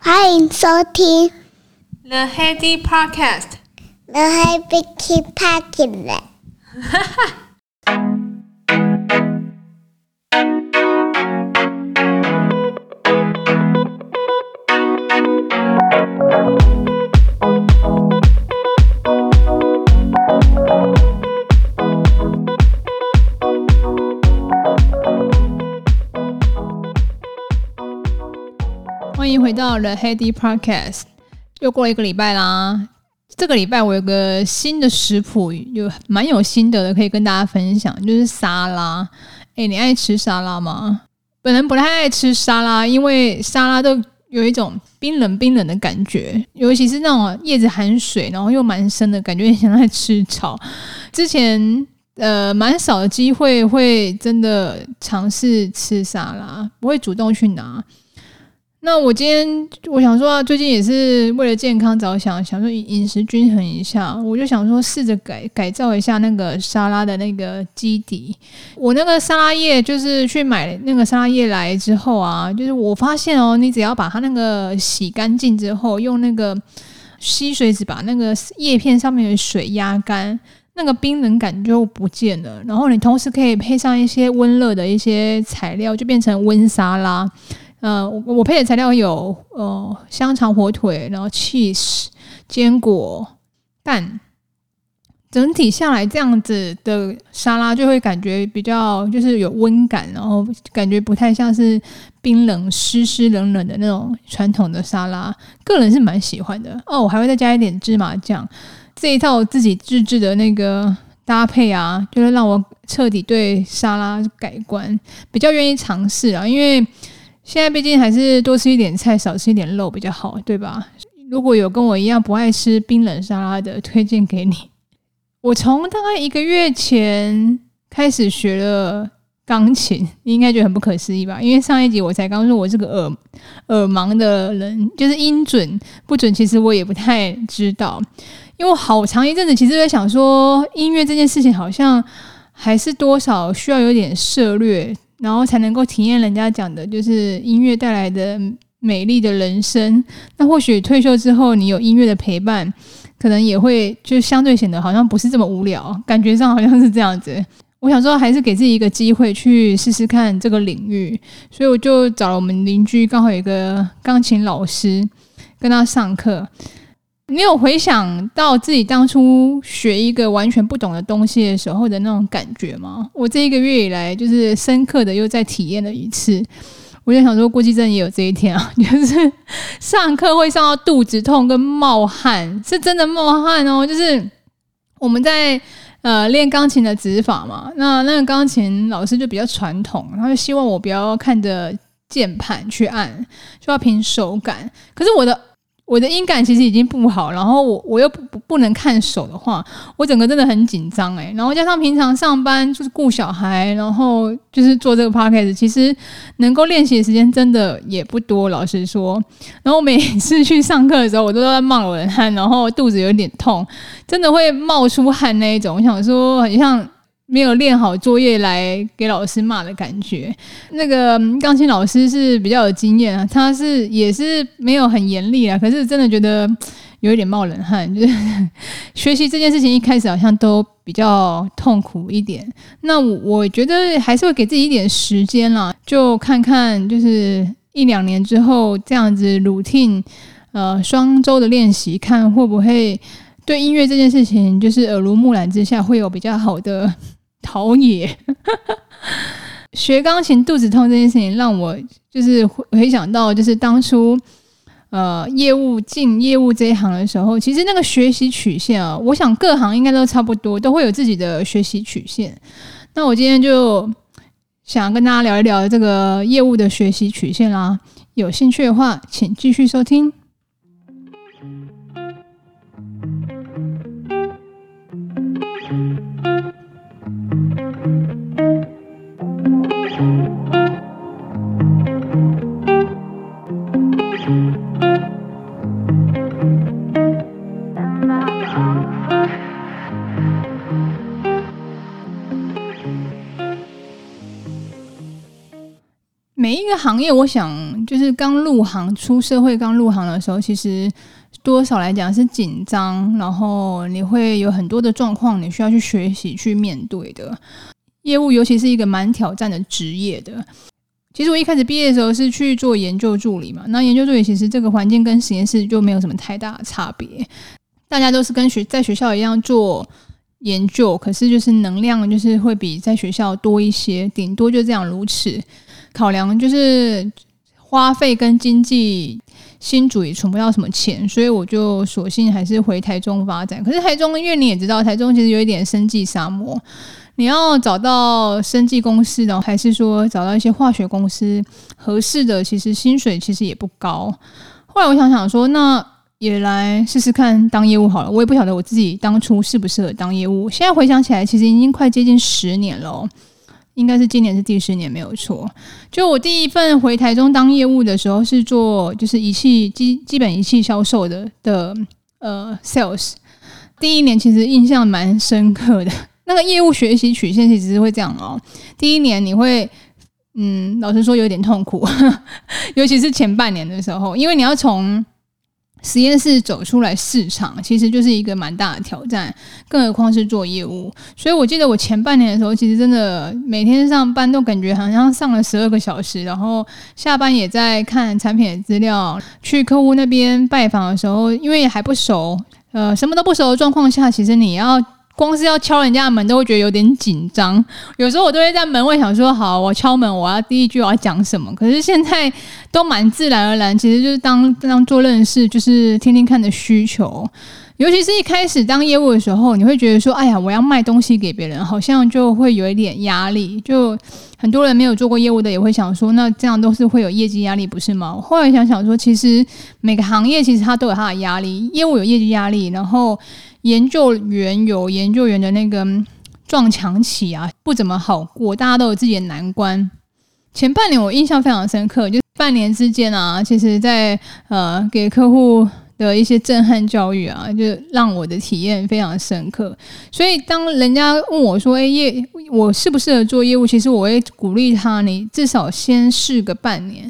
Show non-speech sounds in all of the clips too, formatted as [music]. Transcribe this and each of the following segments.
欢迎收听 The Heady Podcast。The Heady Podcast。 [laughs] 欢迎回到 The Handy Podcast，又过了一个礼拜啦。这个礼拜我有个新的食谱，有蛮有心得的，可以跟大家分享，就是沙拉。哎，你爱吃沙拉吗？本人不太爱吃沙拉，因为沙拉都有一种冰冷冰冷的感觉，尤其是那种叶子含水，然后又蛮深的感觉，想在吃草。之前呃蛮少的机会会真的尝试吃沙拉，不会主动去拿。那我今天我想说啊，最近也是为了健康着想，想说饮食均衡一下，我就想说试着改改造一下那个沙拉的那个基底。我那个沙拉叶就是去买那个沙拉叶来之后啊，就是我发现哦，你只要把它那个洗干净之后，用那个吸水纸把那个叶片上面的水压干，那个冰冷感就不见了。然后你同时可以配上一些温热的一些材料，就变成温沙拉。呃，我我配的材料有呃香肠、火腿，然后 cheese、坚果、蛋，整体下来这样子的沙拉就会感觉比较就是有温感，然后感觉不太像是冰冷、湿湿冷冷的那种传统的沙拉，个人是蛮喜欢的哦。我还会再加一点芝麻酱，这一套自己自制的那个搭配啊，就是让我彻底对沙拉改观，比较愿意尝试啊，因为。现在毕竟还是多吃一点菜，少吃一点肉比较好，对吧？如果有跟我一样不爱吃冰冷沙拉的，推荐给你。我从大概一个月前开始学了钢琴，你应该觉得很不可思议吧？因为上一集我才刚说我是个耳耳盲的人，就是音准不准，其实我也不太知道。因为我好长一阵子其实在想说，音乐这件事情好像还是多少需要有点涉猎。然后才能够体验人家讲的，就是音乐带来的美丽的人生。那或许退休之后，你有音乐的陪伴，可能也会就相对显得好像不是这么无聊，感觉上好像是这样子。我想说，还是给自己一个机会去试试看这个领域，所以我就找了我们邻居，刚好有一个钢琴老师，跟他上课。你有回想到自己当初学一个完全不懂的东西的时候的那种感觉吗？我这一个月以来，就是深刻的又再体验了一次。我就想说，估计真的也有这一天啊，[laughs] 就是上课会上到肚子痛跟冒汗，是真的冒汗哦。就是我们在呃练钢琴的指法嘛，那那个钢琴老师就比较传统，他就希望我不要看着键盘去按，就要凭手感。可是我的。我的音感其实已经不好，然后我我又不不不能看手的话，我整个真的很紧张诶，然后加上平常上班就是顾小孩，然后就是做这个 podcast，其实能够练习的时间真的也不多，老实说。然后每次去上课的时候，我都在冒冷汗，然后肚子有点痛，真的会冒出汗那一种。我想说，很像。没有练好作业来给老师骂的感觉。那个钢琴老师是比较有经验啊，他是也是没有很严厉啊，可是真的觉得有一点冒冷汗。就是 [laughs] 学习这件事情一开始好像都比较痛苦一点。那我觉得还是会给自己一点时间啦，就看看就是一两年之后这样子 routine，呃，双周的练习，看会不会对音乐这件事情就是耳濡目染之下会有比较好的。陶冶，[laughs] 学钢琴肚子痛这件事情，让我就是回想到，就是当初呃业务进业务这一行的时候，其实那个学习曲线啊，我想各行应该都差不多，都会有自己的学习曲线。那我今天就想跟大家聊一聊这个业务的学习曲线啦，有兴趣的话，请继续收听。每一个行业，我想就是刚入行、出社会、刚入行的时候，其实多少来讲是紧张，然后你会有很多的状况，你需要去学习、去面对的。业务尤其是一个蛮挑战的职业的。其实我一开始毕业的时候是去做研究助理嘛，那研究助理其实这个环境跟实验室就没有什么太大的差别，大家都是跟学在学校一样做。研究，可是就是能量就是会比在学校多一些，顶多就这样如此。考量就是花费跟经济，新主也存不到什么钱，所以我就索性还是回台中发展。可是台中，因为你也知道，台中其实有一点生计沙漠，你要找到生计公司的，还是说找到一些化学公司合适的，其实薪水其实也不高。后来我想想说，那。也来试试看当业务好了，我也不晓得我自己当初适不适合当业务。现在回想起来，其实已经快接近十年了，应该是今年是第十年没有错。就我第一份回台中当业务的时候，是做就是仪器基基本仪器销售的的呃 sales。第一年其实印象蛮深刻的，[laughs] 那个业务学习曲线其实是会这样哦。第一年你会嗯，老实说有点痛苦，[laughs] 尤其是前半年的时候，因为你要从实验室走出来市场，其实就是一个蛮大的挑战，更何况是做业务。所以我记得我前半年的时候，其实真的每天上班都感觉好像上了十二个小时，然后下班也在看产品的资料。去客户那边拜访的时候，因为还不熟，呃，什么都不熟的状况下，其实你要。光是要敲人家的门都会觉得有点紧张，有时候我都会在门外想说：“好，我敲门，我要第一句我要讲什么？”可是现在都蛮自然而然，其实就是当当做认识，就是听听看的需求。尤其是一开始当业务的时候，你会觉得说：“哎呀，我要卖东西给别人，好像就会有一点压力。”就很多人没有做过业务的也会想说：“那这样都是会有业绩压力，不是吗？”我后来想想说，其实每个行业其实它都有它的压力，业务有业绩压力，然后。研究员有研究员的那个撞墙期啊，不怎么好过，大家都有自己的难关。前半年我印象非常深刻，就半年之间啊，其实在呃给客户的一些震撼教育啊，就让我的体验非常深刻。所以当人家问我说：“哎，业我适不适合做业务？”其实我会鼓励他，你至少先试个半年。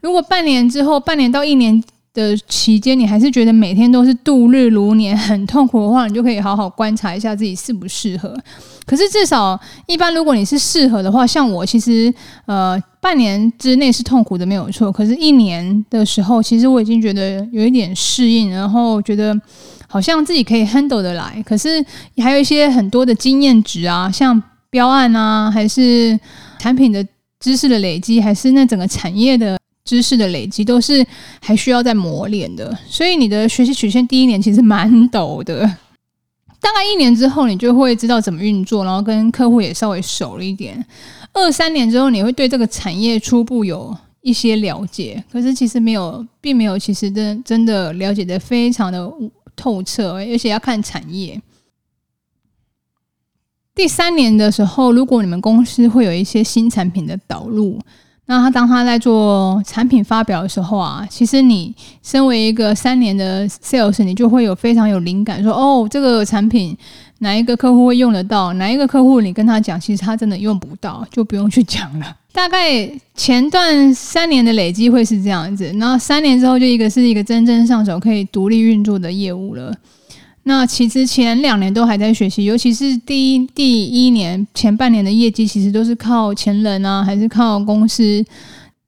如果半年之后，半年到一年。的期间，你还是觉得每天都是度日如年，很痛苦的话，你就可以好好观察一下自己适不适合。可是至少一般，如果你是适合的话，像我其实呃半年之内是痛苦的没有错，可是一年的时候，其实我已经觉得有一点适应，然后觉得好像自己可以 handle 得来。可是还有一些很多的经验值啊，像标案啊，还是产品的知识的累积，还是那整个产业的。知识的累积都是还需要再磨练的，所以你的学习曲线第一年其实蛮陡的，大概一年之后你就会知道怎么运作，然后跟客户也稍微熟了一点。二三年之后你会对这个产业初步有一些了解，可是其实没有，并没有，其实真真的了解得非常的透彻，而且要看产业。第三年的时候，如果你们公司会有一些新产品的导入。那他当他在做产品发表的时候啊，其实你身为一个三年的 sales，你就会有非常有灵感，说哦，这个产品哪一个客户会用得到，哪一个客户你跟他讲，其实他真的用不到，就不用去讲了。[laughs] 大概前段三年的累积会是这样子，然后三年之后就一个是一个真正上手可以独立运作的业务了。那其实前两年都还在学习，尤其是第一第一年前半年的业绩，其实都是靠前人啊，还是靠公司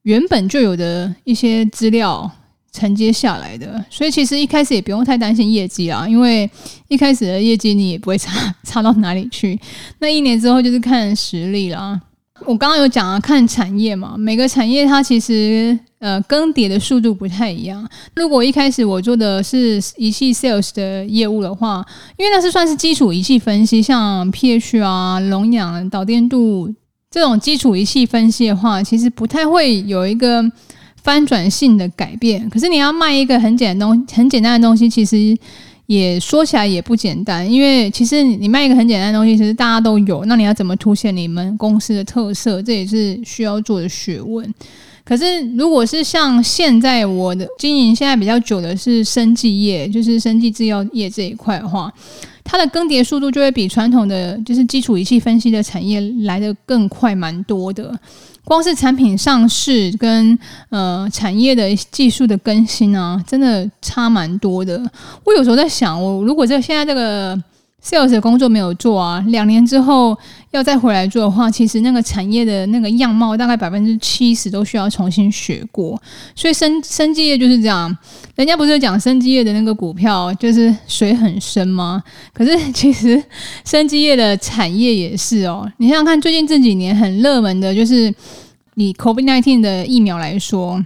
原本就有的一些资料承接下来的。所以其实一开始也不用太担心业绩啊，因为一开始的业绩你也不会差差到哪里去。那一年之后就是看实力啦。我刚刚有讲啊，看产业嘛，每个产业它其实。呃，更迭的速度不太一样。如果一开始我做的是仪器 sales 的业务的话，因为那是算是基础仪器分析，像 pH 啊、溶氧、导电度这种基础仪器分析的话，其实不太会有一个翻转性的改变。可是你要卖一个很简单东、很简单的东西，其实也说起来也不简单。因为其实你卖一个很简单的东西，其实大家都有，那你要怎么凸显你们公司的特色？这也是需要做的学问。可是，如果是像现在我的经营现在比较久的是生技业，就是生技制药业这一块的话，它的更迭速度就会比传统的就是基础仪器分析的产业来得更快蛮多的。光是产品上市跟呃产业的技术的更新啊，真的差蛮多的。我有时候在想，我如果在现在这个。Sales 的工作没有做啊，两年之后要再回来做的话，其实那个产业的那个样貌大概百分之七十都需要重新学过。所以生生技业就是这样，人家不是讲生技业的那个股票就是水很深吗？可是 [laughs] 其实生技业的产业也是哦。你想想看，最近这几年很热门的就是以 COVID nineteen 的疫苗来说，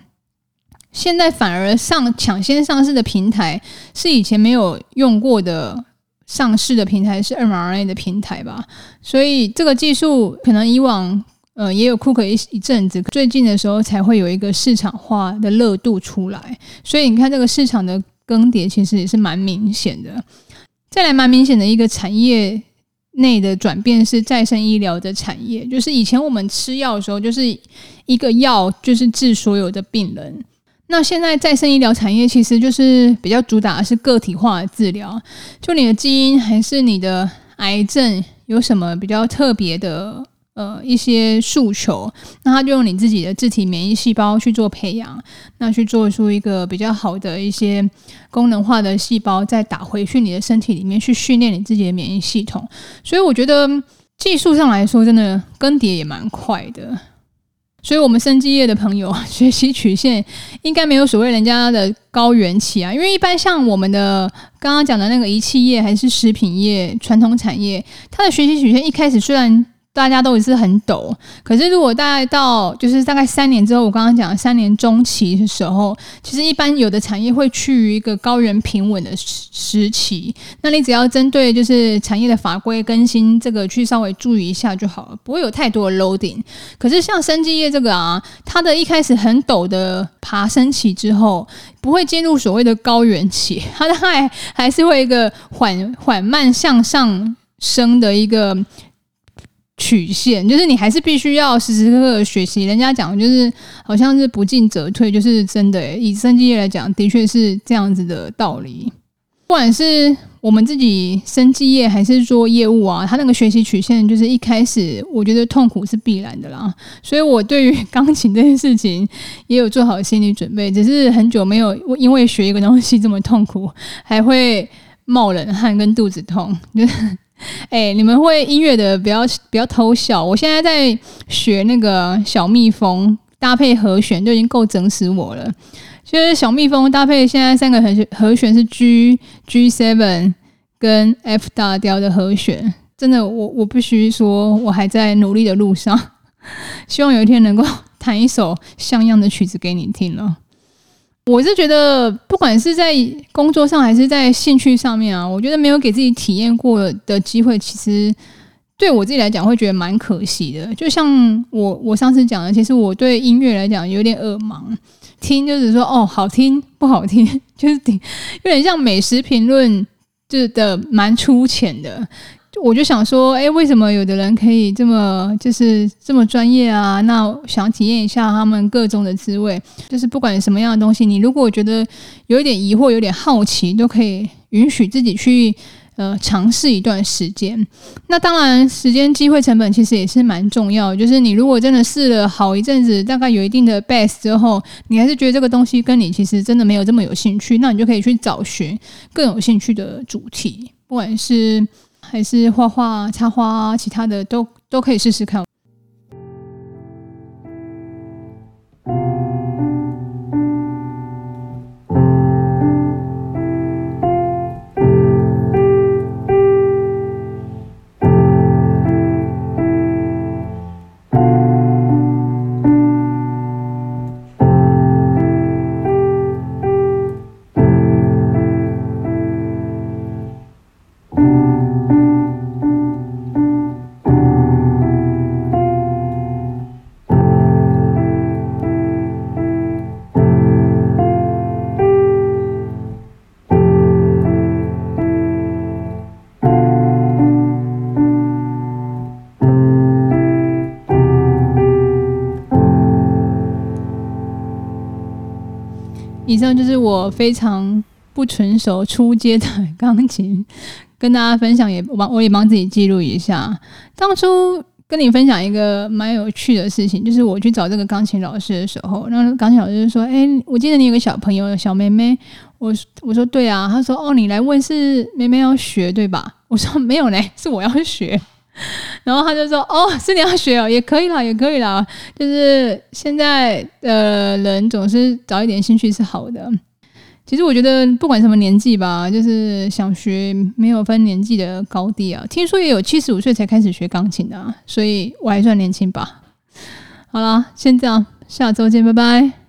现在反而上抢先上市的平台是以前没有用过的。上市的平台是 mRNA 的平台吧，所以这个技术可能以往呃也有 cook 一一阵子，最近的时候才会有一个市场化的热度出来。所以你看这个市场的更迭其实也是蛮明显的。再来蛮明显的一个产业内的转变是再生医疗的产业，就是以前我们吃药的时候，就是一个药就是治所有的病人。那现在再生医疗产业其实就是比较主打的是个体化的治疗，就你的基因还是你的癌症有什么比较特别的呃一些诉求，那他就用你自己的自体免疫细胞去做培养，那去做出一个比较好的一些功能化的细胞，再打回去你的身体里面去训练你自己的免疫系统。所以我觉得技术上来说，真的更迭也蛮快的。所以，我们生技业的朋友 [laughs] 学习曲线应该没有所谓人家的高原期啊，因为一般像我们的刚刚讲的那个仪器业还是食品业传统产业，它的学习曲线一开始虽然。大家都也是很陡，可是如果大概到就是大概三年之后，我刚刚讲三年中期的时候，其实一般有的产业会趋于一个高原平稳的时时期。那你只要针对就是产业的法规更新这个去稍微注意一下就好了，不会有太多的 loading。可是像生技业这个啊，它的一开始很陡的爬升期之后，不会进入所谓的高原期，它大概还是会一个缓缓慢向上升的一个。曲线就是你还是必须要时时刻刻学习，人家讲就是好像是不进则退，就是真的。以生技业来讲，的确是这样子的道理。不管是我们自己生技业还是做业务啊，他那个学习曲线就是一开始我觉得痛苦是必然的啦。所以我对于钢琴这件事情也有做好心理准备，只是很久没有因为学一个东西这么痛苦，还会冒冷汗跟肚子痛。就是 [laughs] 哎、你们会音乐的不要不要偷笑。我现在在学那个小蜜蜂搭配和弦，就已经够整死我了。就是小蜜蜂搭配现在三个和弦，和弦是 G G seven 跟 F 大调的和弦。真的，我我必须说，我还在努力的路上。[laughs] 希望有一天能够弹一首像样的曲子给你听了。我是觉得，不管是在工作上还是在兴趣上面啊，我觉得没有给自己体验过的机会，其实对我自己来讲会觉得蛮可惜的。就像我我上次讲的，其实我对音乐来讲有点耳盲，听就是说哦好听不好听，[laughs] 就是挺有点像美食评论，就是的蛮粗浅的。我就想说，哎，为什么有的人可以这么就是这么专业啊？那想体验一下他们各种的滋味，就是不管什么样的东西，你如果觉得有一点疑惑、有点好奇，都可以允许自己去呃尝试一段时间。那当然，时间、机会成本其实也是蛮重要。就是你如果真的试了好一阵子，大概有一定的 base 之后，你还是觉得这个东西跟你其实真的没有这么有兴趣，那你就可以去找寻更有兴趣的主题，不管是。还是画画、插花，其他的都都可以试试看。以上就是我非常不纯熟初阶的钢琴，跟大家分享，也帮我也帮自己记录一下。当初跟你分享一个蛮有趣的事情，就是我去找这个钢琴老师的时候，那钢琴老师就说：“哎，我记得你有个小朋友，小妹妹。”我我说：“对啊。”他说：“哦，你来问是妹妹要学对吧？”我说：“没有嘞，是我要学。” [laughs] 然后他就说：“哦，是你要学哦，也可以啦，也可以啦。就是现在的人总是找一点兴趣是好的。”其实我觉得不管什么年纪吧，就是想学没有分年纪的高低啊。听说也有七十五岁才开始学钢琴的啊，所以我还算年轻吧。好了，先这样，下周见，拜拜。